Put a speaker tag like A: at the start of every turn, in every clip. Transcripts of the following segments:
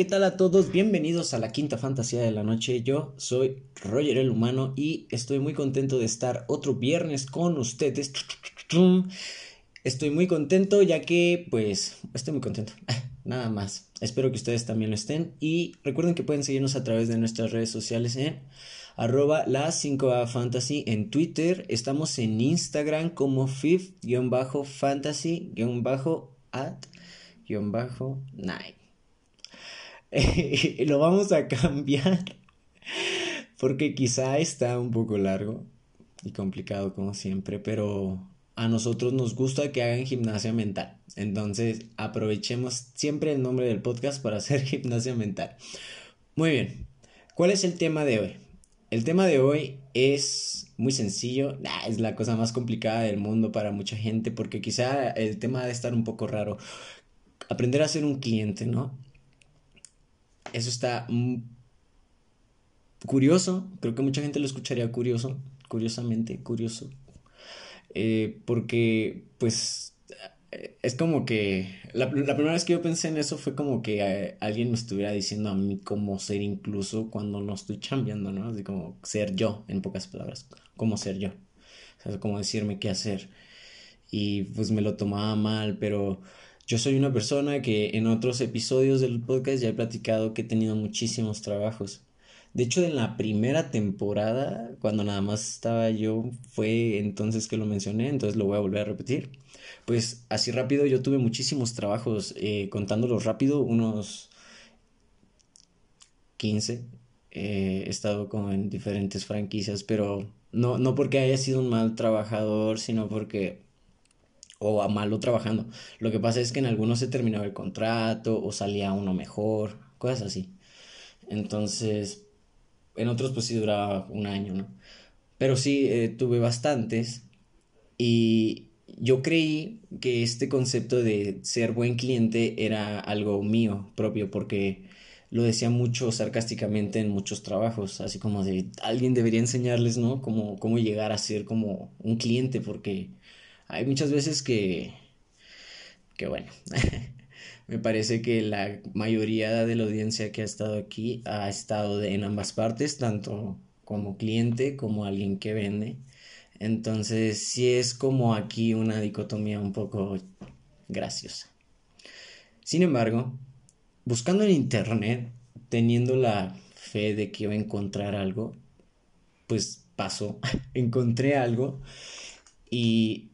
A: ¿qué tal a todos? Bienvenidos a la quinta fantasía de la noche. Yo soy Roger el Humano y estoy muy contento de estar otro viernes con ustedes. Estoy muy contento ya que, pues, estoy muy contento. Nada más. Espero que ustedes también lo estén. Y recuerden que pueden seguirnos a través de nuestras redes sociales en arroba la 5A Fantasy en Twitter. Estamos en Instagram como fifth-fantasy-at-night. lo vamos a cambiar porque quizá está un poco largo y complicado como siempre, pero a nosotros nos gusta que hagan gimnasia mental. Entonces aprovechemos siempre el nombre del podcast para hacer gimnasia mental. Muy bien, ¿cuál es el tema de hoy? El tema de hoy es muy sencillo, es la cosa más complicada del mundo para mucha gente porque quizá el tema de estar un poco raro. Aprender a ser un cliente, ¿no? Eso está curioso, creo que mucha gente lo escucharía curioso, curiosamente, curioso, eh, porque pues es como que la, primera vez que yo pensé en eso fue como que eh, alguien me estuviera diciendo a mí cómo ser incluso cuando no estoy chambeando, ¿no? Así como ser yo, en pocas palabras, cómo ser yo, o sea, como decirme qué hacer. Y pues me lo tomaba mal, pero yo soy una persona que en otros episodios del podcast ya he platicado que he tenido muchísimos trabajos. De hecho, en la primera temporada, cuando nada más estaba yo, fue entonces que lo mencioné, entonces lo voy a volver a repetir. Pues así rápido, yo tuve muchísimos trabajos, eh, contándolos rápido, unos 15. Eh, he estado como en diferentes franquicias, pero no, no porque haya sido un mal trabajador, sino porque o a malo trabajando. Lo que pasa es que en algunos se terminaba el contrato o salía uno mejor, cosas así. Entonces, en otros pues sí duraba un año, ¿no? Pero sí, eh, tuve bastantes y yo creí que este concepto de ser buen cliente era algo mío propio porque lo decía mucho sarcásticamente en muchos trabajos, así como de alguien debería enseñarles, ¿no? Cómo, cómo llegar a ser como un cliente porque hay muchas veces que, que bueno, me parece que la mayoría de la audiencia que ha estado aquí ha estado en ambas partes, tanto como cliente como alguien que vende. Entonces, sí es como aquí una dicotomía un poco graciosa. Sin embargo, buscando en internet, teniendo la fe de que iba a encontrar algo, pues pasó, encontré algo y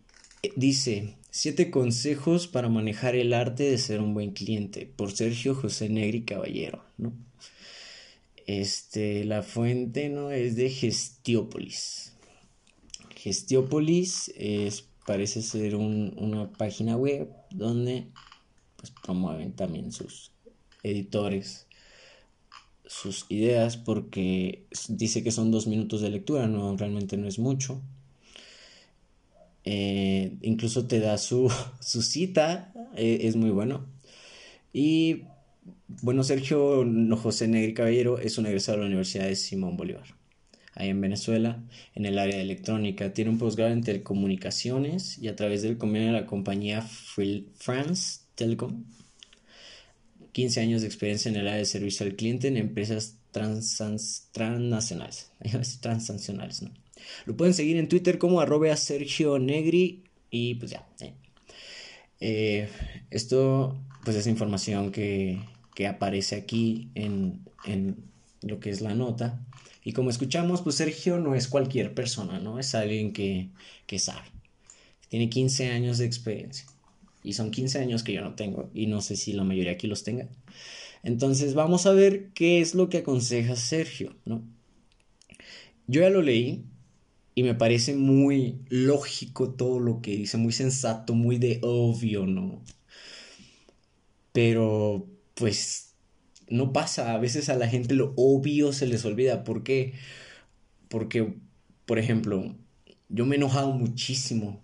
A: Dice, siete consejos para manejar el arte de ser un buen cliente, por Sergio José Negri Caballero, ¿no? Este, la fuente, ¿no? Es de Gestiópolis. Gestiópolis es, parece ser una página web donde pues, promueven también sus editores sus ideas porque dice que son dos minutos de lectura, no realmente no es mucho. Eh, incluso te da su, su cita, eh, es muy bueno. Y bueno, Sergio José Negri Caballero es un egresado de la Universidad de Simón Bolívar, ahí en Venezuela, en el área de electrónica. Tiene un posgrado en telecomunicaciones y a través del convenio de la compañía France Telecom. 15 años de experiencia en el área de servicio al cliente en empresas transnacionales. transnacionales, ¿no? Lo pueden seguir en Twitter como arroba Sergio Negri y pues ya. Eh. Eh, esto pues es información que, que aparece aquí en, en, lo que es la nota. Y como escuchamos, pues Sergio no es cualquier persona, ¿no? Es alguien que, que sabe. Tiene 15 años de experiencia. Y son 15 años que yo no tengo. Y no sé si la mayoría aquí los tenga. Entonces vamos a ver qué es lo que aconseja Sergio, ¿no? Yo ya lo leí, y me parece muy lógico todo lo que dice, muy sensato, muy de obvio, ¿no? Pero pues no pasa, a veces a la gente lo obvio se les olvida. ¿Por qué? Porque, por ejemplo, yo me he enojado muchísimo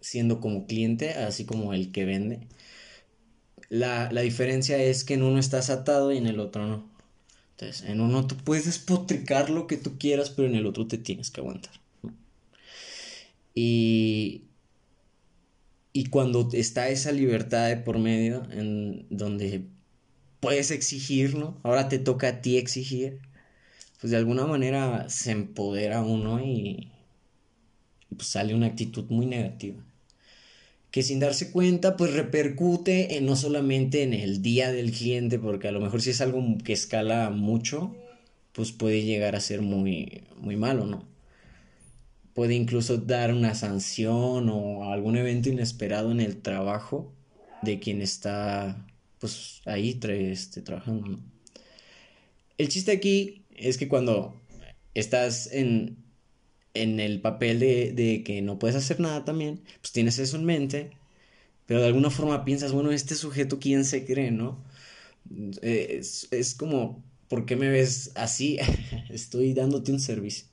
A: siendo como cliente, así como el que vende. La, la diferencia es que en uno estás atado y en el otro no. Entonces, en uno tú puedes despotricar lo que tú quieras, pero en el otro te tienes que aguantar. Y, y cuando está esa libertad de por medio, en donde puedes exigir, ¿no? Ahora te toca a ti exigir. Pues de alguna manera se empodera uno y, pues sale una actitud muy negativa. Que sin darse cuenta, pues repercute en, no solamente en el día del cliente, porque a lo mejor si es algo que escala mucho, pues puede llegar a ser muy, muy malo, ¿no? Puede incluso dar una sanción o algún evento inesperado en el trabajo de quien está pues ahí este, trabajando, ¿no? El chiste aquí es que cuando estás en, en el papel de, de, que no puedes hacer nada también, pues tienes eso en mente, pero de alguna forma piensas, bueno, este sujeto, ¿quién se cree, no? Es, es como, ¿por qué me ves así? Estoy dándote un servicio.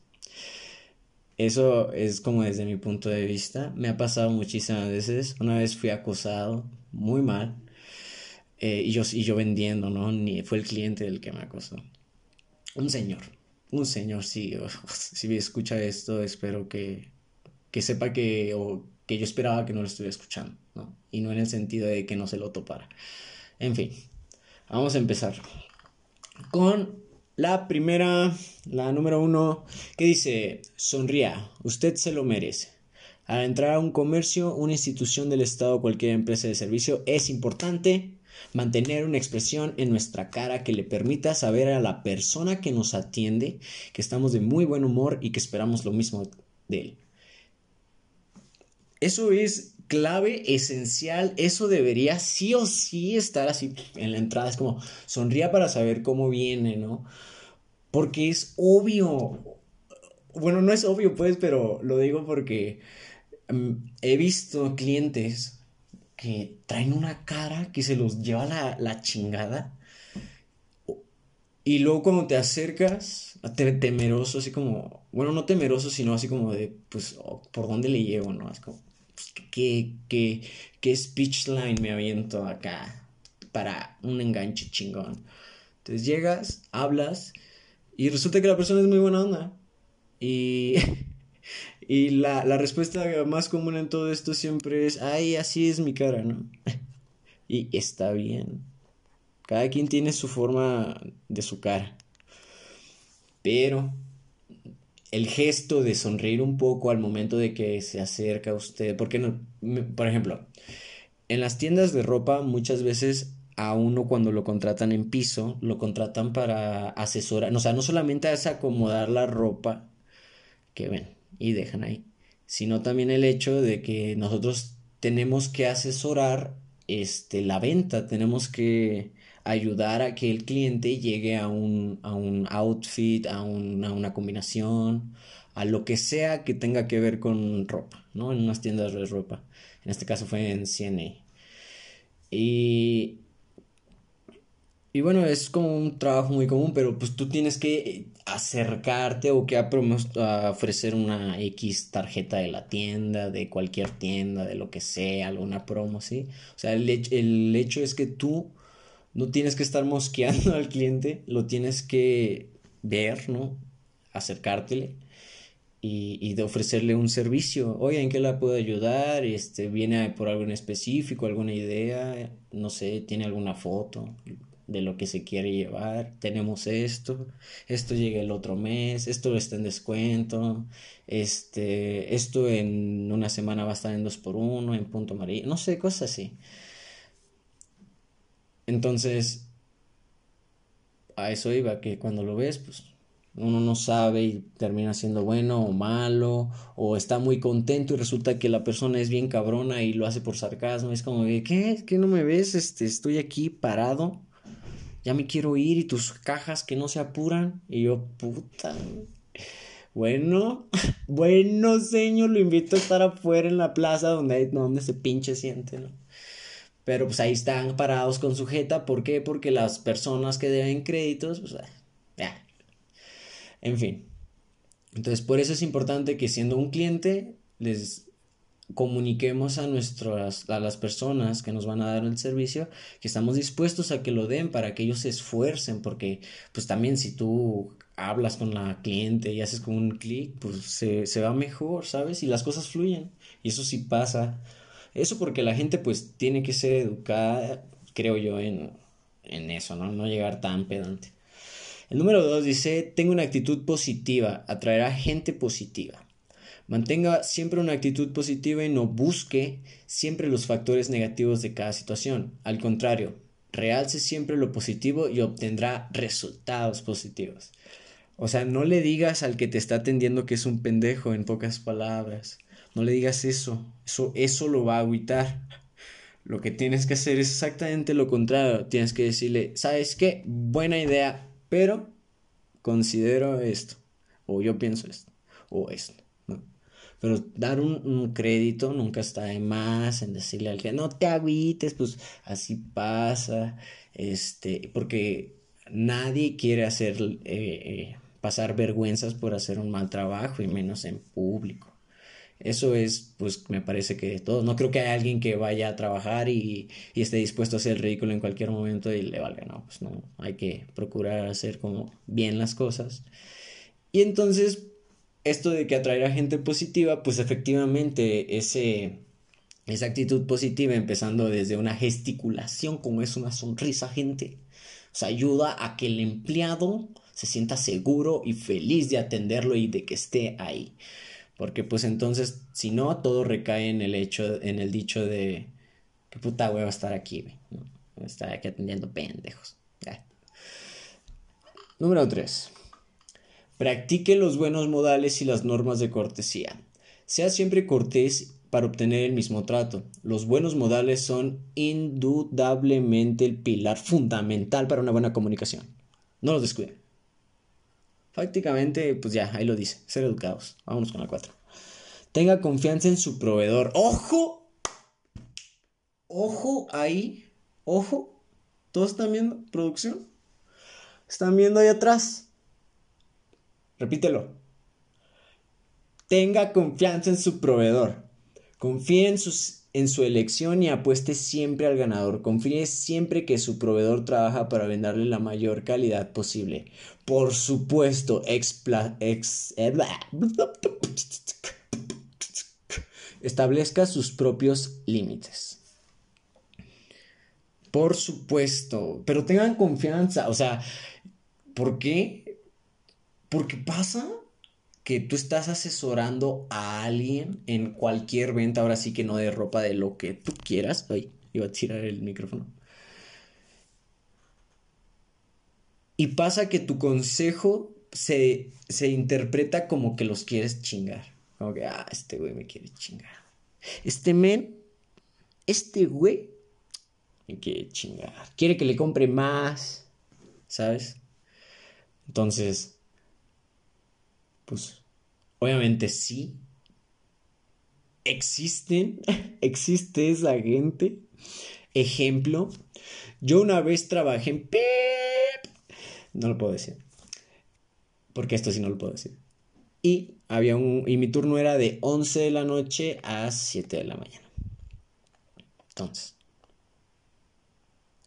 A: Eso es como desde mi punto de vista. Me ha pasado muchísimas veces. Una vez fui acosado muy mal. Eh, y, yo, y yo vendiendo, ¿no? Ni fue el cliente el que me acosó. Un señor. Un señor, sí. si escucha esto, espero que, que sepa que, o, que yo esperaba que no lo estuviera escuchando, ¿no? Y no en el sentido de que no se lo topara. En fin, vamos a empezar con la primera, la número uno, que dice, sonría, usted se lo merece. Al entrar a un comercio, una institución del Estado cualquier empresa de servicio, es importante mantener una expresión en nuestra cara que le permita saber a la persona que nos atiende que estamos de muy buen humor y que esperamos lo mismo de él. Eso es clave, esencial, eso debería sí o sí estar así en la entrada. Es como sonría para saber cómo viene, ¿no? Porque es obvio. Bueno, no es obvio, pues, pero lo digo porque mm, he visto clientes que traen una cara que se los lleva la, la chingada. Y luego cuando te acercas, temeroso, así como, bueno, no temeroso, sino así como de, pues, oh, ¿por dónde le llevo, no? Es como, ¿qué, qué, qué speech line me aviento acá para un enganche chingón? Entonces llegas, hablas y resulta que la persona es muy buena onda. Y, y la, la respuesta más común en todo esto siempre es, ay, así es mi cara, ¿no? y está bien. Cada quien tiene su forma de su cara. Pero el gesto de sonreír un poco al momento de que se acerca a usted, porque no, por ejemplo, en las tiendas de ropa muchas veces a uno cuando lo contratan en piso, lo contratan para asesorar, o sea, no solamente es acomodar la ropa que ven y dejan ahí, sino también el hecho de que nosotros tenemos que asesorar este la venta, tenemos que ayudar a que el cliente llegue a un, a un outfit, a una, a una combinación, a lo que sea que tenga que ver con ropa, ¿no? En unas tiendas de ropa. En este caso fue en CNA. Y, y bueno, es como un trabajo muy común, pero pues tú tienes que acercarte o que a, ofrecer una X tarjeta de la tienda, de cualquier tienda, de lo que sea, alguna promo, ¿sí? O sea, el, el hecho es que tú no tienes que estar mosqueando al cliente, lo tienes que ver, ¿no? Acercártele y, y de ofrecerle un servicio. Oye, ¿en qué la puedo ayudar? Este, ¿Viene por algo en específico, alguna idea? No sé, ¿tiene alguna foto? de lo que se quiere llevar. Tenemos esto, esto llega el otro mes, esto está en descuento, este, esto en una semana va a estar en 2 por 1 en punto amarillo, no sé, cosas así. Entonces, a eso iba, que cuando lo ves, pues uno no sabe y termina siendo bueno o malo, o está muy contento y resulta que la persona es bien cabrona y lo hace por sarcasmo. Es como ¿qué? ¿Qué no me ves? Este, estoy aquí parado, ya me quiero ir y tus cajas que no se apuran. Y yo, puta. Bueno, bueno, señor, lo invito a estar afuera en la plaza donde, donde se pinche siente, ¿no? Pero pues ahí están parados con sujeta. ¿Por qué? Porque las personas que deben créditos, pues, ya. En fin. Entonces, por eso es importante que siendo un cliente, les comuniquemos a nuestras a las personas que nos van a dar el servicio que estamos dispuestos a que lo den para que ellos se esfuercen porque pues también si tú hablas con la cliente y haces con un clic pues se, se va mejor sabes y las cosas fluyen y eso sí pasa eso porque la gente pues tiene que ser educada, creo yo, en, en eso, ¿no? No llegar tan pedante. El número dos dice, tengo una actitud positiva, atraerá gente positiva. Mantenga siempre una actitud positiva y no busque siempre los factores negativos de cada situación. Al contrario, realce siempre lo positivo y obtendrá resultados positivos. O sea, no le digas al que te está atendiendo que es un pendejo en pocas palabras. No le digas eso. Eso, eso lo va a agüitar. Lo que tienes que hacer es exactamente lo contrario. Tienes que decirle, ¿sabes qué? Buena idea, pero considero esto, o yo pienso esto, o esto. Pero dar un, crédito nunca está de más en decirle al que no te agüites, pues así pasa, este, porque nadie quiere hacer, eh, eh, pasar vergüenzas por hacer un mal trabajo y menos en público. Eso es, pues me parece que todo. No creo que haya alguien que vaya a trabajar y, esté dispuesto a hacer el ridículo en cualquier momento y le valga. No, pues no. Hay que procurar hacer como bien las cosas. Y entonces, esto de que atraer a gente positiva, pues efectivamente ese, esa actitud positiva, empezando desde una gesticulación, como es una sonrisa, gente, sea, ayuda a que el empleado se sienta seguro y feliz de atenderlo y de que esté ahí. Porque pues entonces, si no, todo recae en el hecho, en el dicho de que puta hueva estar aquí, ¿no? Estar aquí atendiendo pendejos. Número 3. Practique los buenos modales y las normas de cortesía. Sea siempre cortés para obtener el mismo trato. Los buenos modales son indudablemente el pilar fundamental para una buena comunicación. No los descuiden. Prácticamente, pues ya, ahí lo dice. Ser educados. Vámonos con la 4. Tenga confianza en su proveedor. ¡Ojo! Ojo ahí. Ojo. ¿Todos están viendo? ¿Producción? ¿Están viendo ahí atrás? Repítelo. Tenga confianza en su proveedor. Confíe en sus en su elección y apueste siempre al ganador. Confíe siempre que su proveedor trabaja para venderle la mayor calidad posible. Por supuesto, establezca sus propios límites. Por supuesto, pero tengan confianza. O sea, ¿por qué? Porque pasa que tú estás asesorando a alguien en cualquier venta, ahora sí que no de ropa, de lo que tú quieras. Ay, iba a tirar el micrófono. Y pasa que tu consejo se, se interpreta como que los quieres chingar. Como que, ah, este güey me quiere chingar. Este men, este güey me quiere chingar. Quiere que le compre más, ¿sabes? Entonces, pues obviamente sí. Existen, existe esa gente. Ejemplo, yo una vez trabajé en PEP. No lo puedo decir. Porque esto sí no lo puedo decir. Y había un y mi turno era de 11 de la noche a 7 de la mañana. Entonces,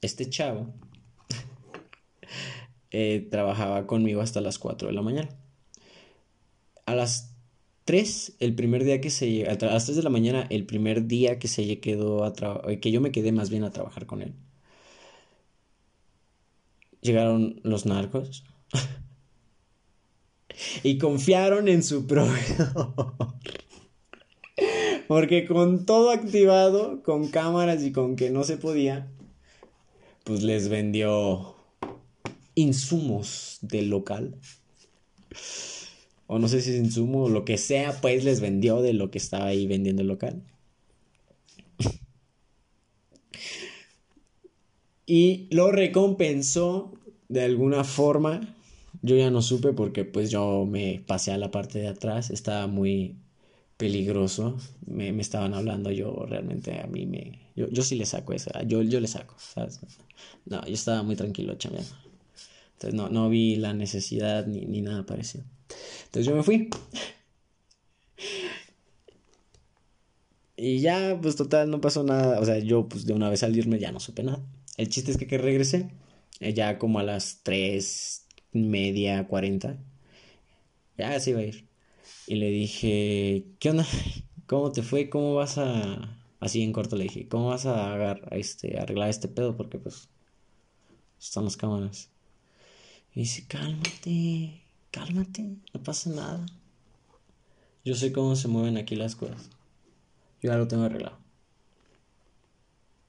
A: este chavo eh, trabajaba conmigo hasta las 4 de la mañana a las 3, el primer día que se a las 3 de la mañana, el primer día que se quedó a eh, que yo me quedé más bien a trabajar con él. Llegaron los narcos y confiaron en su proveedor. Porque con todo activado, con cámaras y con que no se podía, pues les vendió insumos del local o no sé si es insumo o lo que sea, pues les vendió de lo que estaba ahí vendiendo el local. y lo recompensó de alguna forma. Yo ya no supe porque pues yo me pasé a la parte de atrás, estaba muy peligroso, me, estaban hablando, yo realmente a mí me... Yo, yo sí le saco esa, yo, yo le saco. No, yo estaba muy tranquilo chambeando. Entonces no, no vi la necesidad ni, ni nada parecido. Entonces yo me fui. Y ya, pues total, no pasó nada. O sea, yo pues de una vez al irme ya no supe nada. El chiste es que, que regresé, eh, ya como a las tres media, cuarenta. Ya se iba a ir. Y le dije, ¿qué onda? ¿Cómo te fue? ¿Cómo vas a...? Así en corto le dije, ¿cómo vas a, agarrar, este, arreglar este pedo? Porque pues están las cámaras. Y dice, cálmate, cálmate, no pasa nada. Yo sé cómo se mueven aquí las cosas. Yo ya lo tengo arreglado.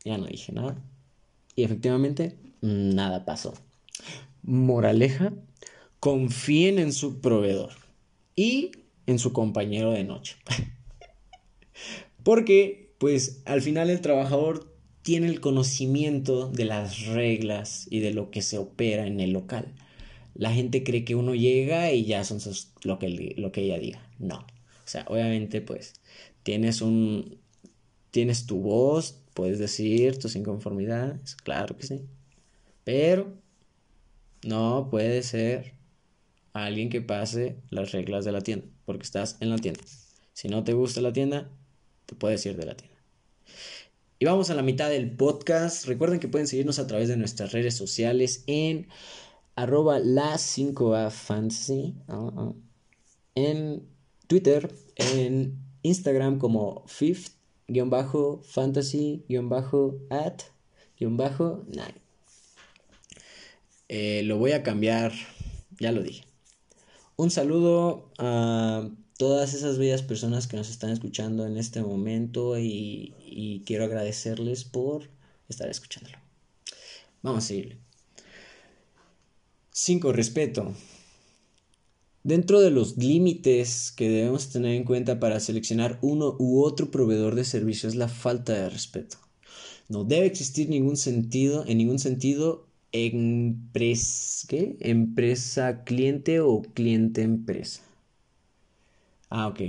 A: Ya no dije nada. Y efectivamente, nada pasó. Moraleja, confíen en su proveedor y en su compañero de noche. Porque, pues, al final el trabajador tiene el conocimiento de las reglas y de lo que se opera en el local. La gente cree que uno llega y ya son lo, que, lo que ella diga. No. O sea, obviamente, pues, tienes un. Tienes tu voz, puedes decir tus inconformidades, claro que sí. Pero no puede ser alguien que pase las reglas de la tienda, porque estás en la tienda. Si no te gusta la tienda, te puedes ir de la tienda. Y vamos a la mitad del podcast. Recuerden que pueden seguirnos a través de nuestras redes sociales en arroba la 5A Fantasy, ah, ah, en Twitter, en Instagram como fifth-fantasy-at-9. Eh, lo voy a cambiar, ya lo dije. Un saludo a todas esas bellas personas que nos están escuchando en este momento y, y quiero agradecerles por estar escuchándolo. Vamos a seguirle. 5. Respeto. Dentro de los límites que debemos tener en cuenta para seleccionar uno u otro proveedor de servicio es la falta de respeto. No debe existir ningún sentido, en ningún sentido, ¿qué? empresa cliente o cliente empresa. Ah, ok.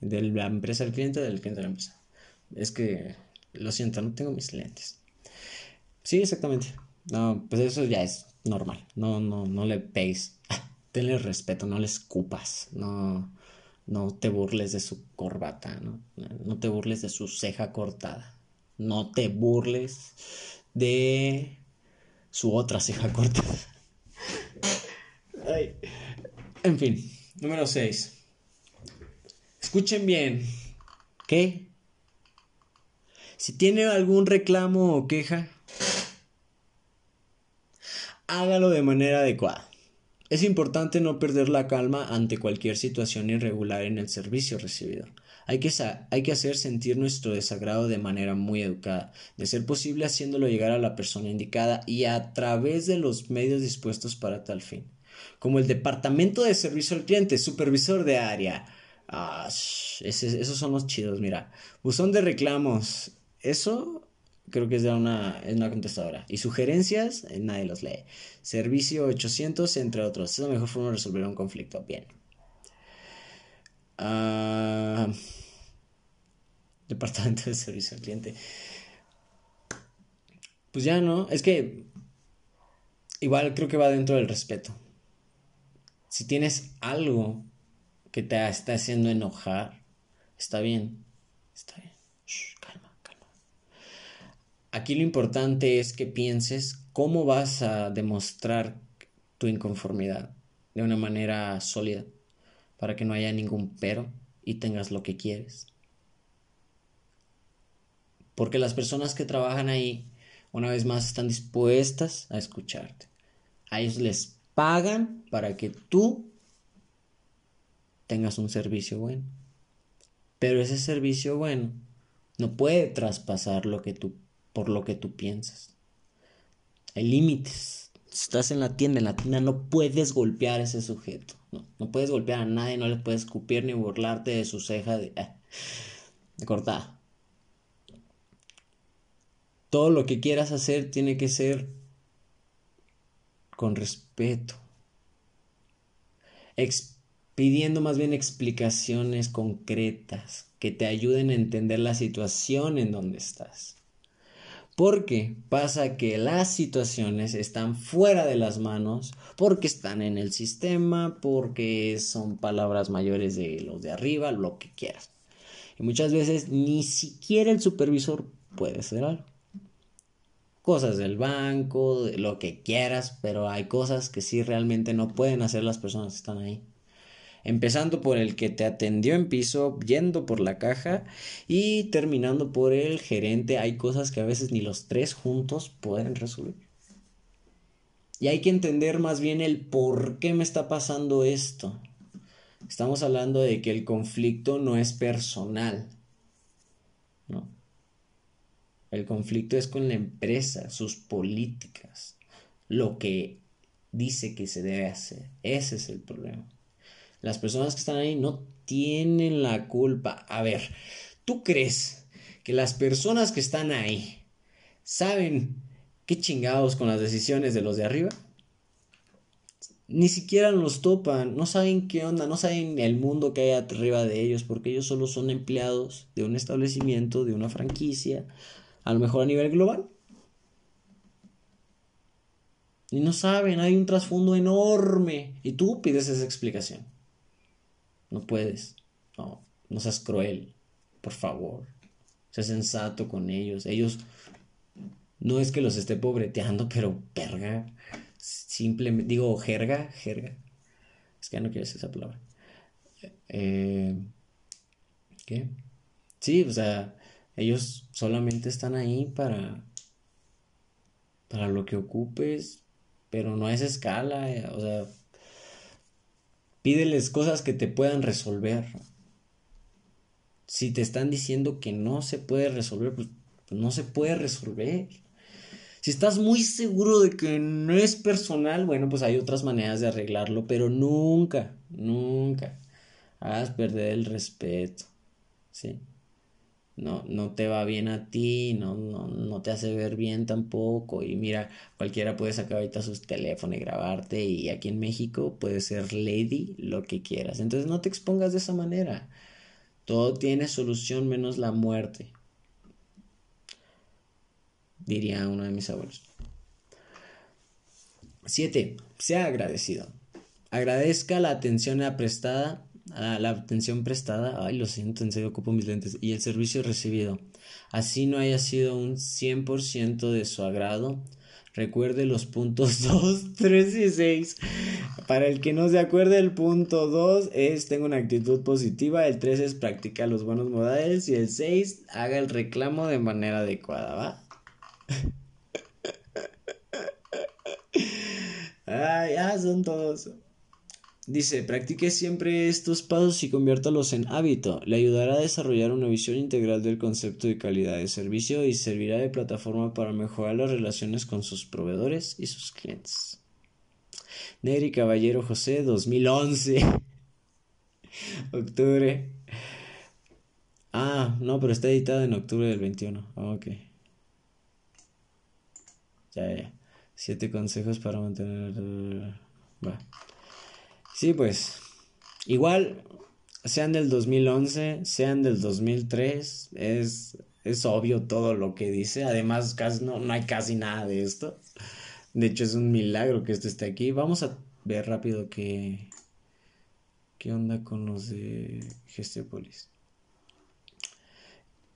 A: De la empresa al cliente, del cliente a la empresa. Es que, lo siento, no tengo mis lentes. Sí, exactamente. No, pues eso ya es normal. No, no, no le pegues. Tenle respeto, no le escupas. No, no te burles de su corbata, ¿no? No te burles de su ceja cortada. No te burles de su otra ceja cortada. En fin, número 6. Escuchen bien. ¿Qué? Si tiene algún reclamo o queja, hágalo de manera adecuada. Es importante no perder la calma ante cualquier situación irregular en el servicio recibido. Hay que, hacer sentir nuestro desagrado de manera muy educada, de ser posible haciéndolo llegar a la persona indicada y a través de los medios dispuestos para tal fin, como el Departamento de Servicio al Cliente, Supervisor de Área. Ah, esos son los chidos, mira. Buzón de reclamos. Eso creo que es una, es una contestadora. Y sugerencias, eh, nadie los lee. Servicio 800, entre otros. Es la mejor forma de resolver un conflicto. Bien. Ah, departamento de servicio al cliente. Pues ya no, es que igual creo que va dentro del respeto. Si tienes algo que te está haciendo enojar, está bien, está bien. Aquí lo importante es que pienses cómo vas a demostrar tu inconformidad de una manera sólida para que no haya ningún pero y tengas lo que quieres. Porque las personas que trabajan ahí, una vez más, están dispuestas a escucharte. A ellos les pagan para que tú tengas un servicio bueno. Pero ese servicio bueno no puede traspasar lo que tú por lo que tú piensas. Hay límites. Estás en la tienda, en la tienda no puedes golpear a ese sujeto. No, puedes golpear a nadie, no le puedes escupir ni burlarte de su ceja de, de cortada. Todo lo que quieras hacer tiene que ser con respeto. pidiendo más bien explicaciones concretas que te ayuden a entender la situación en donde estás. Porque pasa que las situaciones están fuera de las manos, porque están en el sistema, porque son palabras mayores de los de arriba, lo que quieras. Y muchas veces ni siquiera el supervisor puede hacer algo. Cosas del banco, de lo que quieras, pero hay cosas que sí realmente no pueden hacer las personas que están ahí empezando por el que te atendió en piso, yendo por la caja y terminando por el gerente. Hay cosas que a veces ni los tres juntos pueden resolver. Y hay que entender más bien el por qué me está pasando esto. Estamos hablando de que el conflicto no es personal. ¿no? El conflicto es con la empresa, sus políticas, lo que dice que se debe hacer. Ese es el problema. Las personas que están ahí no tienen la culpa. A ver, ¿tú crees que las personas que están ahí saben qué chingados con las decisiones de los de arriba? Ni siquiera los topan, no saben qué onda, no saben el mundo que hay arriba de ellos, porque ellos solo son empleados de un establecimiento, de una franquicia, a lo mejor a nivel global. Y no saben, hay un trasfondo enorme. Y tú pides esa explicación. No puedes. No, no seas cruel. Por favor. Sé sensato con ellos. Ellos no es que los esté pobreteando, pero perga. Simplemente, digo, jerga, jerga. Es que ya no quiero decir esa palabra. Eh, ¿Qué? Sí, o sea, ellos solamente están ahí para, para lo que ocupes, pero no es escala, eh, o sea, pídeles cosas que te puedan resolver. Si te están diciendo que no se puede resolver, pues, pues no se puede resolver. Si estás muy seguro de que no es personal, bueno, pues hay otras maneras de arreglarlo, pero nunca, nunca hagas perder el respeto. ¿Sí? No, no te va bien a ti, no, no, no te hace ver bien tampoco. Y mira, cualquiera puede sacar ahorita sus teléfonos y grabarte. Y aquí en México puede ser lady lo que quieras. Entonces no te expongas de esa manera. Todo tiene solución menos la muerte. Diría uno de mis abuelos. 7. Sea agradecido. Agradezca la atención prestada la atención prestada, ay, lo siento, en serio ocupo mis lentes, y el servicio recibido. Así no haya sido un 100% de su agrado. Recuerde los puntos 2, 3 y 6. Para el que no se acuerde, el punto 2 es tengo una actitud positiva, el 3 es practica los buenos modales y el 6 haga el reclamo de manera adecuada, ¿va? Ay, ya son todos. Dice, practique siempre estos pasos y conviértalos en hábito. Le ayudará a desarrollar una visión integral del concepto de calidad de servicio y servirá de plataforma para mejorar las relaciones con sus proveedores y sus clientes. Negri Caballero José, 2011. octubre. Ah, no, pero está editado en octubre del 21. ok. Ya, ya. Siete consejos para mantener... Sí, pues igual, sean del 2011, sean del 2003, es, es obvio todo lo que dice. Además, casi no, no hay casi nada de esto. De hecho, es un milagro que esto esté aquí. Vamos a ver rápido qué, qué onda con los de Gestiopolis.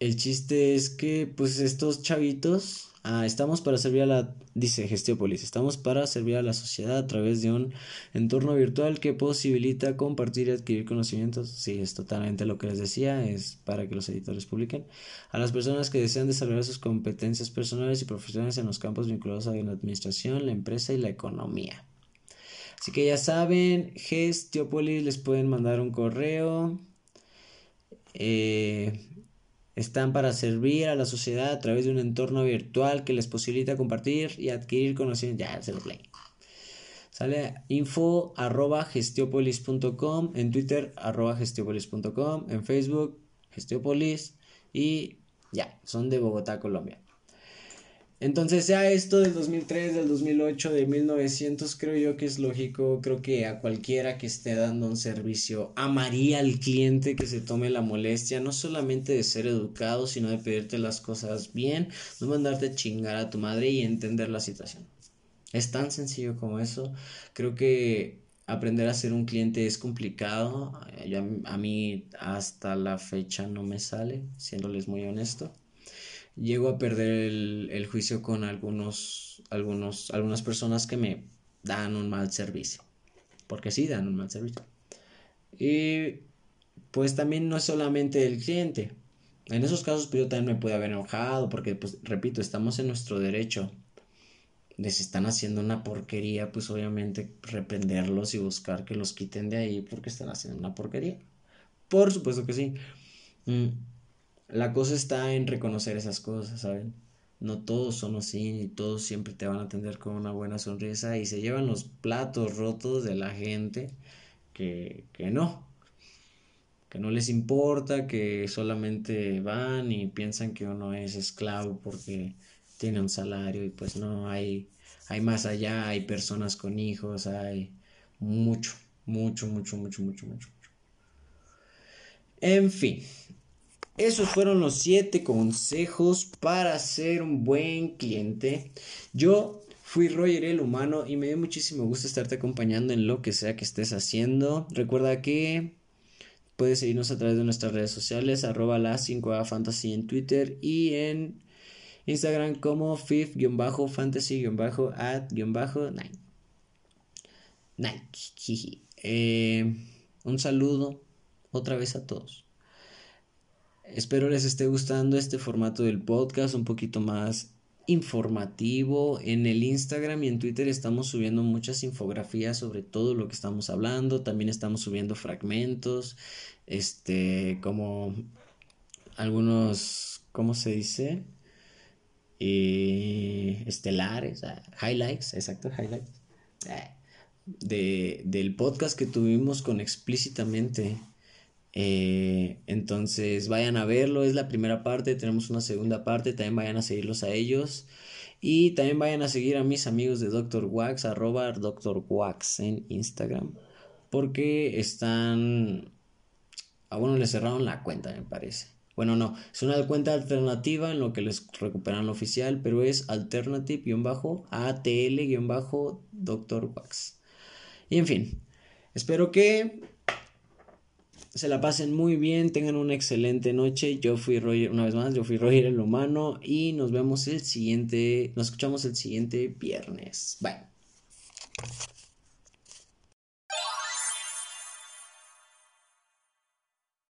A: El chiste es que, pues, estos chavitos Ah, estamos para servir a la, dice Gestiopolis, estamos para servir a la sociedad a través de un entorno virtual que posibilita compartir y adquirir conocimientos. Sí, es totalmente lo que les decía, es para que los editores publiquen. A las personas que desean desarrollar sus competencias personales y profesionales en los campos vinculados a la administración, la empresa y la economía. Así que ya saben, Gestiopolis les pueden mandar un correo. Eh, están para servir a la sociedad a través de un entorno virtual que les posibilita compartir y adquirir conocimientos. Ya, se los leí. Sale info arroba gestiopolis.com, en Twitter arroba gestiopolis.com, en Facebook gestiopolis y ya, son de Bogotá, Colombia. Entonces, sea esto del 2003, del 2008, de 1900, creo yo que es lógico, creo que a cualquiera que esté dando un servicio, amaría al cliente que se tome la molestia, no solamente de ser educado, sino de pedirte las cosas bien, no mandarte a chingar a tu madre y entender la situación. Es tan sencillo como eso. Creo que aprender a ser un cliente es complicado. a mí hasta la fecha no me sale, siéndoles muy honesto llego a perder el, juicio con algunos, algunos, algunas personas que me dan un mal servicio. Porque sí, dan un mal servicio. Y pues también no es solamente el cliente. En esos casos pues, yo también me puede haber enojado porque, pues, repito, estamos en nuestro derecho les están haciendo una porquería, pues obviamente reprenderlos y buscar que los quiten de ahí porque están haciendo una porquería. Por supuesto que sí. Mm, la cosa está en reconocer esas cosas, ¿saben? No todos son así y todos siempre te van a atender con una buena sonrisa y se llevan los platos rotos de la gente que, que no, que no les importa, que solamente van y piensan que uno es esclavo porque tiene un salario y pues no, hay, hay más allá, hay personas con hijos, hay mucho, mucho, mucho, mucho, mucho, mucho. En fin, esos fueron los siete consejos para ser un buen cliente. Yo fui Roger el humano y me dio muchísimo gusto estarte acompañando en lo que sea que estés haciendo. Recuerda que puedes seguirnos a través de nuestras redes sociales, arroba la 5A Fantasy en Twitter y en Instagram como fifth-fantasy-at-9. Eh, un saludo otra vez a todos. Espero les esté gustando este formato del podcast un poquito más informativo. En el Instagram y en Twitter estamos subiendo muchas infografías sobre todo lo que estamos hablando. También estamos subiendo fragmentos, este, como algunos, ¿cómo se dice? Eh, estelares, ah, highlights, exacto, highlights. Ah, de, del podcast que tuvimos con explícitamente eh, entonces vayan a verlo, es la primera parte, tenemos una segunda parte, también vayan a seguirlos a ellos. Y también vayan a seguir a mis amigos de Dr. Wax, arroba Dr. Wax en Instagram. Porque están... A bueno, les cerraron la cuenta, me parece. Bueno, no, es una cuenta alternativa en lo que les recuperan lo oficial, pero es alternative-atl-Dr. Wax. Y en fin, espero que se la pasen muy bien, tengan una excelente noche. Yo fui Roger, una vez más, yo fui Roger el humano y nos vemos el siguiente, nos escuchamos el siguiente viernes. Bye.